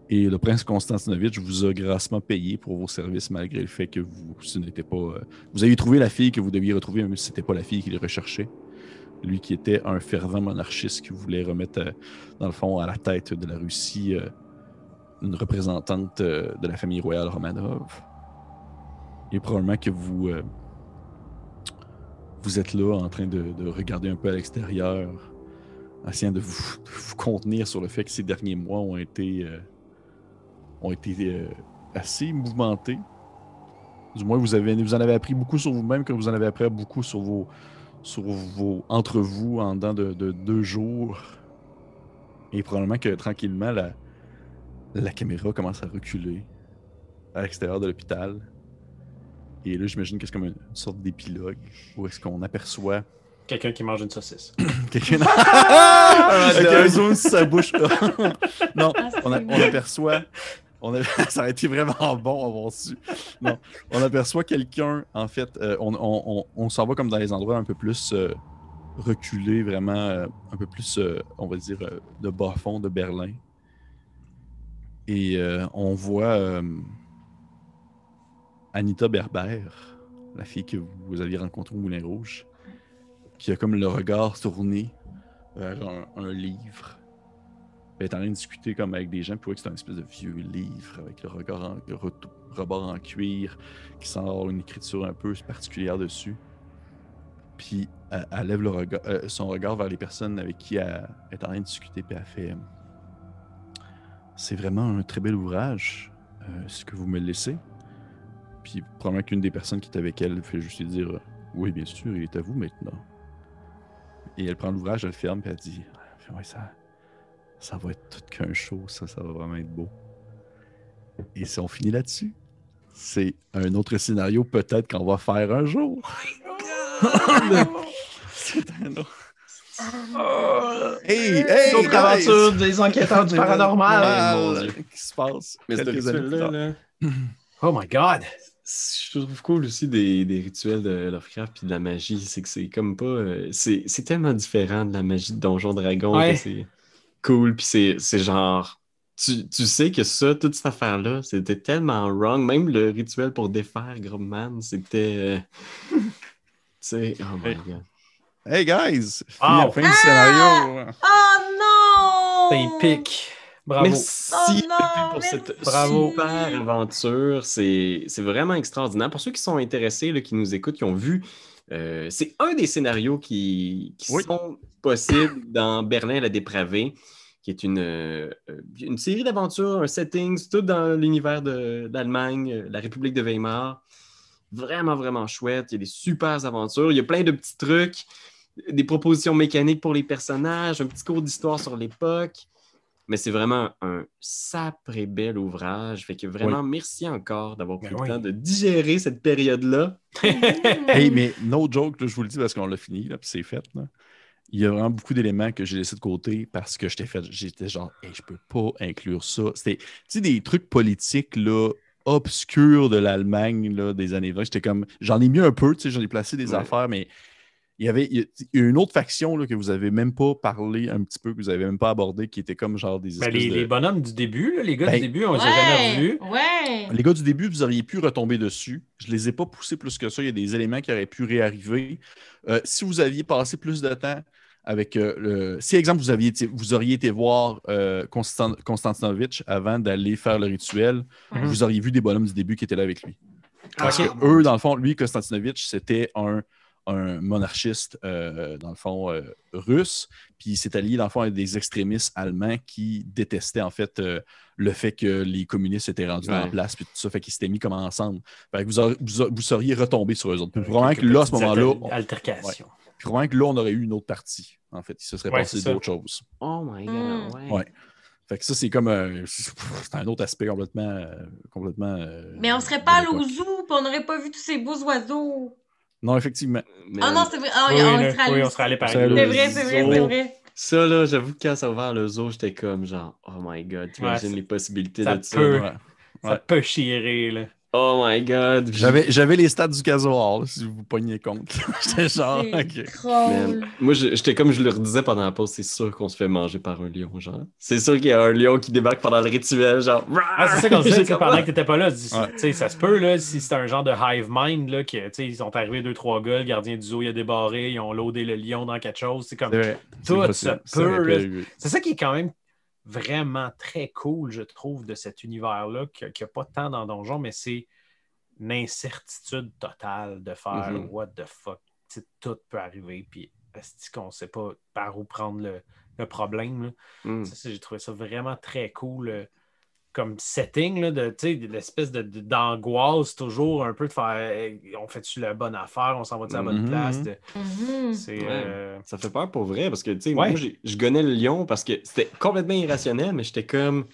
Et le prince Constantinovitch vous a grassement payé pour vos services malgré le fait que vous, ce n'était pas, euh, vous aviez trouvé la fille que vous deviez retrouver, même si ce n'était pas la fille qu'il recherchait. Lui qui était un fervent monarchiste qui voulait remettre, euh, dans le fond, à la tête de la Russie une représentante de la famille royale Romanov. Et probablement que vous, euh, vous êtes là en train de, de regarder un peu à l'extérieur, essayant de vous, de vous contenir sur le fait que ces derniers mois ont été, euh, ont été euh, assez mouvementés. Du moins, vous, avez, vous en avez appris beaucoup sur vous-même, que vous en avez appris beaucoup sur vos, sur vos entre vous en dedans de, de deux jours. Et probablement que tranquillement, la, la caméra commence à reculer à l'extérieur de l'hôpital. Et là, j'imagine que c'est comme une, sorte d'épilogue où est-ce qu'on aperçoit Quelqu'un qui mange une saucisse. quelqu'un avec un zoom sur sa bouche. non, Ah, on, a- c'est on aperçoit. On a- ça aurait été vraiment bon avoir su. Non, on aperçoit quelqu'un, en fait, euh, on, on- on- on s'en va comme dans les endroits un peu plus euh, reculés, vraiment euh, un peu plus, euh, on va dire, euh, de bas fond de Berlin. Et euh, on voit euh, Anita Berber, la fille que vous aviez rencontrée au Moulin Rouge, qui a comme le regard tourné vers un, livre. Elle est en train de discuter comme avec des gens, puis que c'est un espèce de vieux livre avec le regard en, le re- rebord en cuir, qui avoir une écriture un peu particulière dessus. Puis elle, lève euh, son regard vers les personnes avec qui elle, elle est en train de discuter, puis elle fait C'est vraiment un très bel ouvrage, euh, ce que vous me laissez. Puis probablement qu'une des personnes qui est avec elle fait juste lui dire Oui, bien sûr, il est à vous maintenant. Et elle prend l'ouvrage, elle le ferme, puis elle dit Ouais, ça, ça va être tout qu'un show, ça, ça va vraiment être beau. Et si on finit là-dessus, c'est un autre scénario peut-être qu'on va faire un jour. c'est un autre. Hey, hey, D'autres aventures des enquêteurs du Mal. paranormal. Qu'est-ce qui se passe? Mais ce tard. là, Oh my god. Je trouve cool aussi des, des rituels de Lovecraft puis de la magie, c'est que c'est comme pas. euh, c'est c'est tellement différent de la magie de Donjon Dragon Ouais. que c'est cool, puis c'est c'est genre. Tu, tu sais que ça, toute cette affaire-là, c'était tellement wrong. Même le rituel pour défaire Grubman, c'était. euh, tu sais, oh my Hey. god. Hey guys! La fin du scénario! Oh non! C'est épique. Bravo. Merci Oh non, pour merci. cette Bravo. super aventure. C'est c'est vraiment extraordinaire. Pour ceux qui sont intéressés, là, qui nous écoutent, qui ont vu, euh, c'est un des scénarios qui, qui Oui. sont possibles dans Berlin la dépravée. qui est une, euh, une série d'aventures, un setting, tout dans l'univers de- d'Allemagne, euh, la République de Weimar. Vraiment, vraiment chouette. Il y a des super aventures. Il y a plein de petits trucs, des propositions mécaniques pour les personnages, un petit cours d'histoire sur l'époque. Mais c'est vraiment un sacré bel ouvrage. Fait que vraiment, merci encore d'avoir pris Ben le oui. temps de digérer cette période-là. Hey, mais no joke, là, je vous le dis parce qu'on l'a fini, là, puis c'est fait. là. Il y a vraiment beaucoup d'éléments que j'ai laissés de côté parce que j'étais fait, j'étais genre, hey, je peux pas inclure ça. C'était, tu sais, des trucs politiques là, obscurs de l'Allemagne là, des années 20. J'étais comme, j'en ai mis un peu, tu sais, j'en ai placé des Ouais. affaires, mais il y avait il y a- une autre faction là, que vous avez même pas parlé un petit peu, que vous avez même pas abordé, qui était comme genre des Ben, espèces les, de- les bonhommes du début, là, les gars Ben, du début, on les a jamais Ouais, revus. ouais. Les gars du début, vous auriez pu retomber dessus. Je les ai pas poussés plus que ça. Il y a des éléments qui auraient pu réarriver. Euh, si vous aviez passé plus de temps avec euh, le. Si, exemple, vous, aviez été- vous auriez été voir euh, Constant- Konstantinovitch avant d'aller faire le rituel, vous auriez vu des bonhommes du début qui étaient là avec lui. Parce Ok. que eux, dans le fond, lui, Konstantinovitch, c'était un, un monarchiste, euh, dans le fond, euh, russe. Puis il s'est allié, dans le fond, avec des extrémistes allemands qui détestaient, en fait, euh, le fait que les communistes étaient rendus Ouais. en place, puis tout ça, fait qu'ils s'étaient mis comme ensemble. Fait que vous, aurez- vous, aurez- vous seriez retombé sur eux autres. Puis probablement que là, à ce moment-là, alter- altercations. puis probablement que là, on aurait eu une autre partie. En fait, il se serait Ouais, passé d'autres choses. Oh my god, Mm. ouais. Ouais. Fait que ça, c'est comme un, c'est un autre aspect complètement. euh, complètement euh, Mais on serait pas allé au zoo, puis on n'aurait pas vu tous ces beaux oiseaux. Non, effectivement. Mais, Ah non, c'est vrai. Ah, Oui, on là, serait allé oui, on serait allé allé C'est vrai, c'est vrai, zoo. c'est vrai. Ça, là, j'avoue que quand ça a ouvert le zoo, j'étais comme genre, oh my god, t'imagines Ouais, les possibilités ça de ça. peut. Ouais. Ça Ouais. peut chier, là. Oh my god. J'avais, j'avais les stats du casoar, là, si vous vous pognez compte. J'étais genre, C'est ok. Man, Moi, je- j'étais comme je le redisais pendant la pause, c'est sûr qu'on se fait manger par un lion, genre. C'est sûr qu'il y a un lion qui débarque pendant le rituel, genre. Ah, c'est ça qu'on disait, comme- pendant que t'étais pas là. tu dis, Ouais. tu sais, Ça se peut, là, si c'est un genre de hive mind, là, que, tu sais, ils sont arrivés deux, trois gars, le gardien du zoo, il a débarré, ils ont loadé le lion dans quelque chose. C'est comme. Vrai. Tout se peut. C'est ça qui est quand même vraiment très cool, je trouve, de cet univers-là, qu'il n'y a pas tant dans Donjon, mais c'est une incertitude totale de faire Mhm. what the fuck. Tout peut arriver, puis est-ce qu'on ne sait pas par où prendre le, le problème. Mm. J'ai trouvé ça vraiment très cool euh, comme setting, là, de, tu sais, de l'espèce de- d'angoisse toujours un peu de faire on fait-tu la bonne affaire, on s'en va à la bonne Mhm, place. mhm. de- Mhm. Ouais. euh, Ça fait peur pour vrai parce que, tu sais, Ouais. moi, je gonnais le lion parce que c'était complètement irrationnel, mais j'étais comme.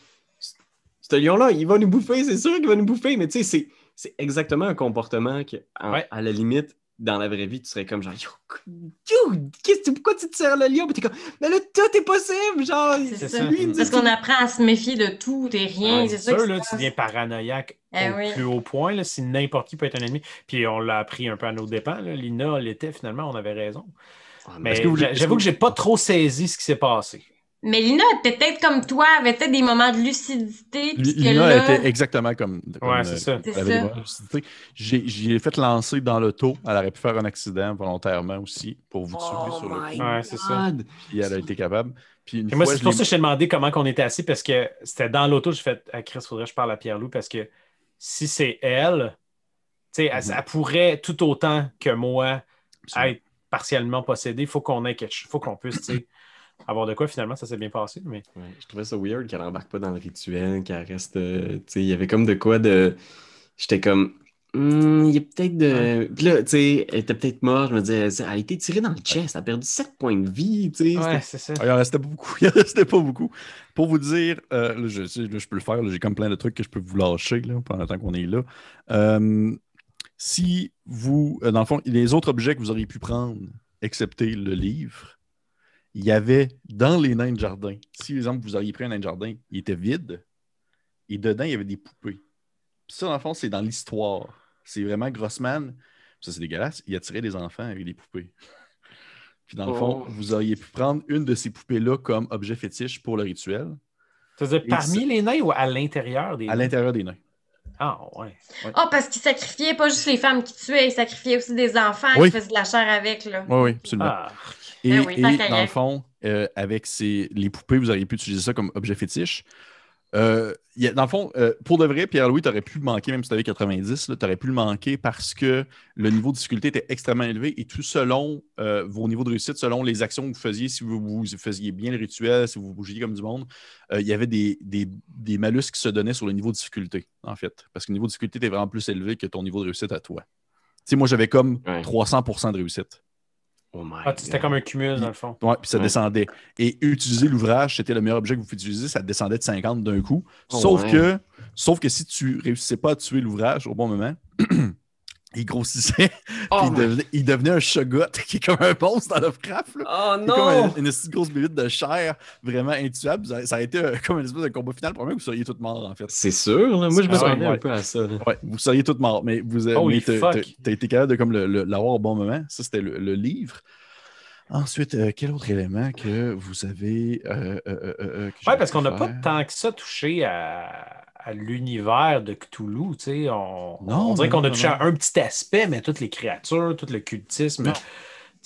Ce lion-là, il va nous bouffer, c'est sûr qu'il va nous bouffer, mais tu sais, c'est- c'est exactement un comportement en- Ouais. à la limite, dans la vraie vie, tu serais comme genre, yo, yo, qu'est-ce que- pourquoi tu te sers le lion? Puis t'es comme, mais là, tout est possible, genre, C'est C'est ça. lui, il dit Parce tout. qu'on apprend à se méfier de tout et rien. Ouais, c'est c'est ça. sûr, là, tu deviens paranoïaque Eh au oui. plus haut point. Là, si n'importe qui peut être un ennemi. Puis on l'a appris un peu à nos dépens. là. Lina l'était finalement, on avait raison. Ah, Mais j'avoue que que j'ai pas trop saisi ce qui s'est passé. Mais Lina était peut-être comme toi, avait peut-être des moments de lucidité. Lina là- était exactement comme. comme, Ouais, euh, c'est ça. J'ai j'ai fait lancer dans l'auto. Elle aurait pu faire un accident volontairement aussi pour vous tuer Oh sur le coup. Ouais, c'est ça. Puis elle a été capable. Puis une Et moi, c'est pour ça que je t'ai demandé comment on était assis parce que c'était dans l'auto. J'ai fait à Chris, faudrait que je parle à Pierre-Loup parce que si c'est elle, tu sais, elle, elle pourrait tout autant que moi Absolument. être partiellement possédée. Il faut qu'on ait quelque chose. faut qu'on puisse, tu sais, avoir de quoi finalement, ça s'est bien passé. Mais Ouais, je trouvais ça weird qu'elle embarque pas dans le rituel, qu'elle reste. euh, tu sais, il y avait comme de quoi de. J'étais comme. Hmm, il y a peut-être de. Puis là, tu sais, elle était peut-être morte. Je me disais, elle a été tirée dans le chest. Elle a perdu 7 points de vie. Tu sais. ouais, c'était- c'est ça. Ah, il en restait pas beaucoup. Il en restait pas beaucoup. Pour vous dire, euh, là, je, sais, là, je peux le faire. J'ai comme plein de trucs que je peux vous lâcher là, pendant le temps qu'on est là. Euh, si vous, euh, dans le fond, les autres objets que vous auriez pu prendre, excepté le livre, il y avait dans les nains de jardin. Si, par exemple, vous auriez pris un nain de jardin, il était vide et dedans, il y avait des poupées. Puis ça, dans le fond, c'est dans l'histoire. C'est vraiment Grossman. Ça, c'est dégueulasse. Il attirait des enfants avec des poupées. Puis dans le fond, Oh. vous auriez pu prendre une de ces poupées-là comme objet fétiche pour le rituel Tu veux dire Et parmi ça- les nains ou à l'intérieur des à nains? l'intérieur des nains. Ah, ouais. Ah, parce qu'il sacrifiait pas juste les femmes qui tuaient, il sacrifiait aussi des enfants Oui. qui faisaient de la chair avec, là. Oui, oui, absolument. Ah, Et, Ben oui, et dans le fond, euh, avec ces, les poupées, vous auriez pu utiliser ça comme objet fétiche. Euh, il y a- dans le fond, euh, pour de vrai, Pierre-Louis, tu aurais pu le manquer, même si tu avais 90, tu aurais pu le manquer parce que le niveau de difficulté était extrêmement élevé et tout selon euh, vos niveaux de réussite, selon les actions que vous faisiez, si vous, vous faisiez bien le rituel, si vous bougiez comme du monde, euh, il y avait des, des- des malus qui se donnaient sur le niveau de difficulté, en fait. Parce que le niveau de difficulté était vraiment plus élevé que ton niveau de réussite à toi. Tu sais, moi, j'avais comme Ouais. 300% de réussite. Oh my Ah, c'était comme un cumul, dans le fond. Ouais, puis ça Ouais. descendait. Et utiliser l'ouvrage, c'était le meilleur objet que vous pouvez utiliser, ça descendait de 50 d'un coup. Oh, sauf, ouais. que, sauf que si tu réussissais pas à tuer l'ouvrage au bon moment, il grossissait, Oh, puis il, devenait, il devenait un shoggot qui est comme un monstre dans Lovecraft. là. Oh comme non! un- une, petite grosse bébite de chair vraiment intuable. Ça, ça a été euh, comme une espèce de combat final. Pour moi, vous seriez tous morts, en fait. C'est sûr, là. moi je Ah ouais, m'attendais un peu à ça. Ouais, vous seriez tous morts, mais vous mais t'as- t'as été capable de comme le- le- l'avoir au bon moment. Ça, c'était le, le livre. Ensuite, euh, quel autre élément que vous avez. euh, euh, euh, euh, j'aurais parce qu'on n'a pas tant que ça touché à, à l'univers de Cthulhu. tu sais. On, Non, on dirait qu'on a touché à un petit aspect, mais toutes les créatures, tout le cultisme. Non.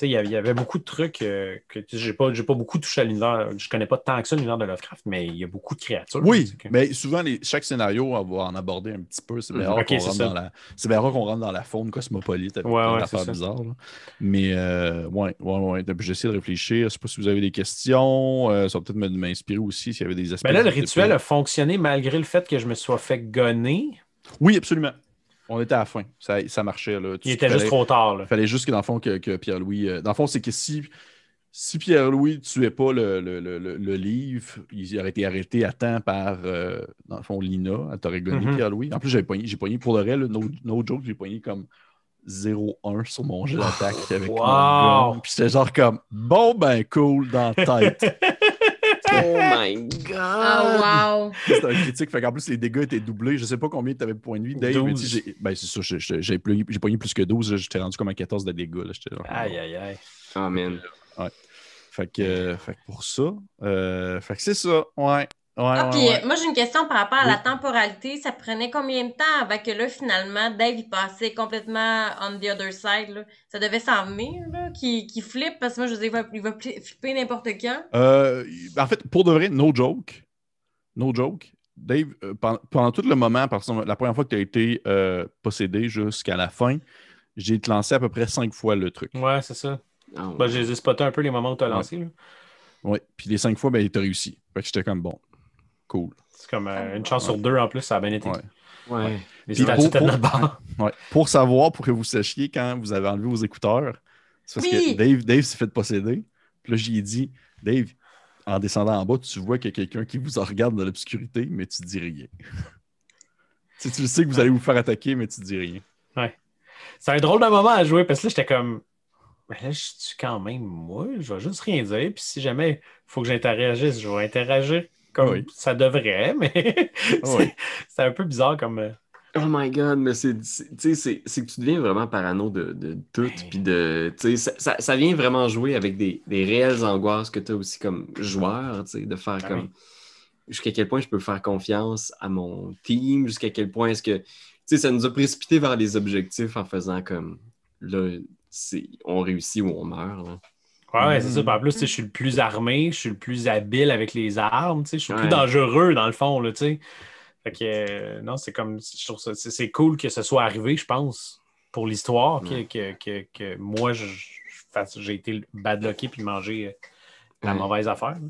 Il y avait- il y avait beaucoup de trucs euh, que j'ai pas, pas beaucoup touché à l'univers. Je connais pas tant que ça l'univers de Lovecraft, mais il y a beaucoup de créatures. Oui, que- mais souvent, les- chaque scénario on va en aborder un petit peu. C'est bien Ok, qu'on rentre, ça. dans la... c'est bien rare qu'on rentre dans la faune cosmopolite avec Ouais, ouais, bizarres. là. Mais, euh, ouais, ouais, J'essaie de réfléchir. Je sais pas si vous avez des questions. euh, ça va peut-être m'inspirer aussi s'il y avait des aspects. Ben là, le rituel a fonctionné malgré le fait que je me sois fait gonner. Oui, absolument. On était à la fin. Ça, ça marchait. Là. Il était juste trop tard. Il fallait juste que, dans le fond, que, que Pierre-Louis. euh, dans le fond, c'est que si, si Pierre-Louis ne tuait pas le, le- le- le- livre, il aurait été arrêté à temps par, euh, dans le fond, Lina. Elle t'aurait gagné Mhm. Pierre-Louis. En plus, pogné, j'ai pogné pour le là, no, no joke, j'ai pogné comme 0-1 sur mon jeu d'attaque avec Wow. mon gun. Puis j'étais genre comme bon ben cool dans la tête. Oh my god! Ah, wow! C'était un critique. Fait qu'en plus, les dégâts étaient doublés. Je sais pas combien tu avais de points de vie, Dave. mais 12. tu sais, j'ai- Ben, c'est ça. j'ai- j'ai j'ai pogné j'ai pogné plus que 12. là. J'étais rendu comme à 14 de dégâts. là. J'étais genre, Aïe, aïe, aïe. Oh man. Fait que, euh, fait que pour ça, euh, fait que c'est ça. Ouais. Ouais, Ah, ouais, puis ouais. moi, j'ai une question par rapport à la Oui. temporalité. Ça prenait combien de temps avant que là, finalement, Dave, il passait complètement on the other side? Là? Ça devait s'en venir, là, qu'il qu'il flippe, parce que moi, je veux dire, il va, il va pli- flipper n'importe quand. Euh, en fait, pour de vrai, no joke. No joke. Dave, euh, pendant, pendant tout le moment, par exemple, la première fois que tu as été euh, possédé jusqu'à la fin, j'ai lancé à peu près cinq fois le truc. Ouais, c'est ça. Ah. Ben, je les ai spotés un peu les moments où tu as lancé. là. Ouais. Puis les cinq fois, ben, tu as réussi. Fait que j'étais comme bon. Cool. C'est comme euh, une chance sur deux en plus, ça a bien été. Ouais. Ouais. Les statues pour- pour- notre bord. Ouais. Pour savoir, pour que vous sachiez quand vous avez enlevé vos écouteurs, c'est parce Oui. que Dave, Dave s'est fait posséder. Puis là, j'y ai dit, Dave, en descendant en bas, tu vois qu'il y a quelqu'un qui vous regarde dans l'obscurité, mais tu dis rien. Tu sais, tu le sais que vous allez vous faire attaquer, mais tu dis rien. C'est un drôle de moment à jouer parce que là, j'étais comme. Mais là, je suis quand même moi, je vais juste rien dire. Puis si jamais il faut que j'interagisse, je vais interagir comme Oui. ça devrait, mais c'est Oui. un peu bizarre comme. euh, Oh my god, mais c'est, c'est- tu sais, c'est, c'est que tu deviens vraiment parano de, de tout, puis de, ça, ça, ça vient vraiment jouer avec des, des réelles angoisses que tu as aussi comme joueur, de faire Ah comme, oui. jusqu'à quel point je peux faire confiance à mon team, jusqu'à quel point est-ce que, ça nous a précipité vers les objectifs en faisant comme, là, c'est, on réussit ou on meurt, là. Ouais, ouais, c'est Mm. ça. Puis en plus, tu sais, je suis le plus armé, je suis le plus habile avec les armes, tu sais, je suis le plus dangereux dans le fond, là, tu sais. Fait que, euh, non, c'est comme, je trouve ça, c'est cool que ce soit arrivé, je pense, pour l'histoire, que, que, que, que moi, j'ai été badlocké puis manger euh, la mauvaise affaire. là.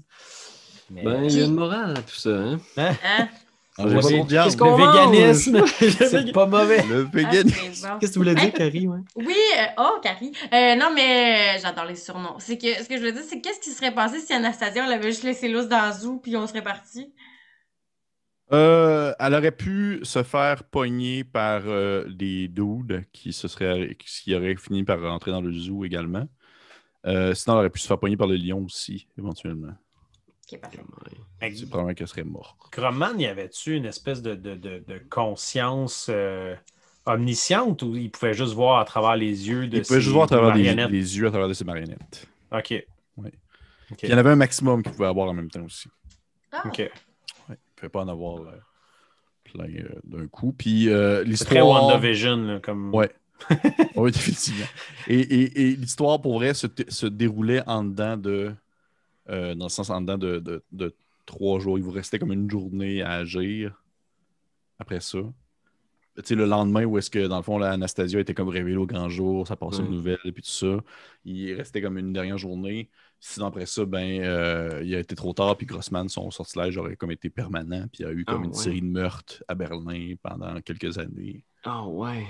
Mais, Ben, il y a une morale à tout ça, hein? hein? Pas c'est- qu'est-ce qu'on Le mange? véganisme, c'est pas mauvais. Le Ah, véganisme. c'est bon. Qu'est-ce que tu voulais dire, Carrie, ouais? Oui, euh, oh, Carrie. Euh, non, mais euh, j'adore les surnoms. C'est que ce que je veux dire, c'est qu'est-ce qui serait passé si Anastasia, on l'avait juste laissé lousse dans le zoo, puis on serait parti? Euh, elle aurait pu se faire pogner par euh, des dudes qui, se seraient, qui auraient fini par rentrer dans le zoo également. Euh, sinon, elle aurait pu se faire pogner par le lion aussi, éventuellement. Parfait. C'est probablement qu'elle serait morte. Grumman, y avait-tu une espèce de, de, de, de conscience euh, omnisciente ou il pouvait juste voir à travers les yeux de Il pouvait ses juste voir à travers les, marionnettes? les yeux, à travers de ses marionnettes. OK. Ouais. OK. Puis il y en avait un maximum qu'il pouvait avoir en même temps aussi. Ah, OK. Ouais. Il ne pouvait pas en avoir euh, plein euh, d'un coup. Puis euh, C'est très l'histoire. WandaVision, là, comme... Ouais. oui, définitivement. Et, et- et l'histoire, pour vrai, se, se déroulait en dedans de. Euh, dans le sens en dedans de, de, de trois jours. Il vous restait comme une journée à agir après ça. Tu sais, le lendemain, où est-ce que, dans le fond, là, Anastasia était comme révélée au grand jour, ça passait Ouais. une nouvelle et puis tout ça. Il restait comme une dernière journée. Sinon, après ça, ben, euh, il a été trop tard, puis Grossman, son sortilège aurait comme été permanent, puis il y a eu comme Ah, une ouais. série de meurtres à Berlin pendant quelques années. Ah ouais.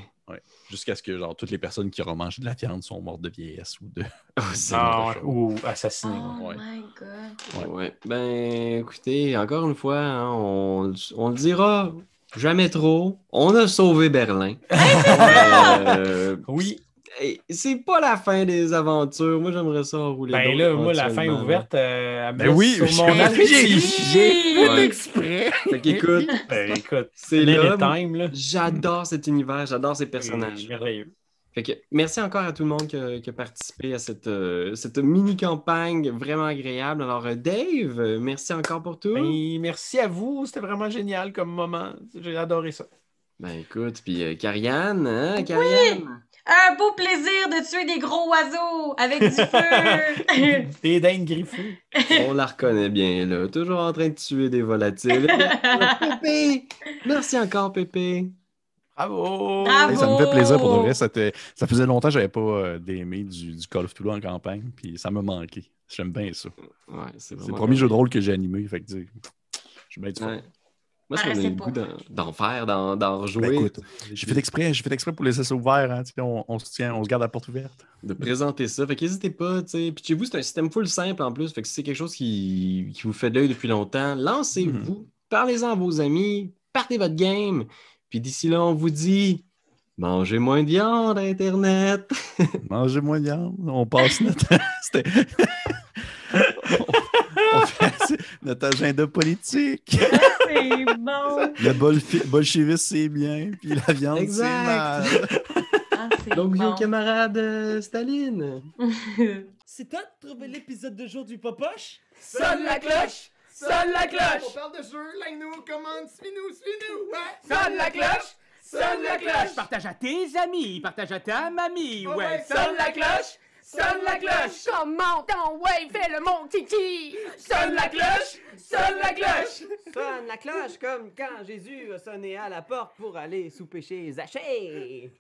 Jusqu'à ce que, genre, toutes les personnes qui auront mangé de la viande sont mortes de vieillesse ou de. Oh, Ah, ou assassiné. Oh ouais. my god. Ouais. Ouais. Ben, écoutez, encore une fois, hein, on, on le dira jamais trop. On a sauvé Berlin. Euh, Oui. Et c'est pas la fin des aventures. Moi, j'aimerais ça enrouler. Ben là, moi, la fin ouverte, euh, Ben oui, sur j'ai mon. J'ai Ouais. exprès! Fait qu'écoute, Ben écoute, c'est là. time, là. J'adore cet univers, j'adore ces personnages. C'est Merveilleux. Fait que merci encore à tout le monde qui a, qui a participé à cette, euh, cette mini-campagne vraiment agréable. Alors, euh, Dave, merci encore pour tout. Ben, merci à vous, c'était vraiment génial comme moment. J'ai adoré ça. Ben écoute, puis euh, Karianne, hein, Karianne? Un beau plaisir de tuer des gros oiseaux avec du feu. Des dingues griffées. On la reconnaît bien, là. Toujours en train de tuer des volatiles. Pépé! Merci encore, Pépé. Bravo! Bravo! Hey, ça me fait plaisir pour de vrai. Ça, te- ça faisait longtemps que j'avais pas euh, d'aimer du, du Call of Toulouse en campagne, puis ça m'a manqué. J'aime bien ça. Ouais, c'est C'est le premier jeu de rôle que j'ai animé, fait que tu sais, je suis bien du. Ouais. Moi, ça m'a Paraissait donné le goût d'en- faire, d'en rejouer. Ben, J'ai fait exprès, j'ai fait exprès pour laisser ça ouvert, hein, on, on se tient, on se garde la porte ouverte. de présenter ça. Fait qu'hésitez pas, tu. Puis chez vous, c'est un système full simple en plus. Fait que si c'est quelque chose qui, qui vous fait de l'œil depuis longtemps, lancez-vous, parlez-en à vos amis, partez votre game. Puis d'ici là, on vous dit mangez moins de viande, Internet. Mangez moins de viande, on passe notre. On, on fait notre agenda politique. C'est bon. Le bolfi- bolchevisme, c'est bien, puis la viande, c'est mal. Ah, Donc, bon. vieux camarade euh, Staline. C'est toi de trouver l'épisode de jour du Popoche? Sonne la cloche! Sonne la On cloche! parle de jeu, like-nous, commande, suis-nous, suis-nous, ouais! Sonne la cloche! Sonne la cloche! Partage à tes amis, partage à ta mamie, ouais, Sonne la cloche! Sonne la cloche! Comment ton ouais, fais le mon kiki! Sonne la cloche! Sonne la cloche! Sonne la cloche comme quand Jésus a sonné à la porte pour aller sous péché Zachée.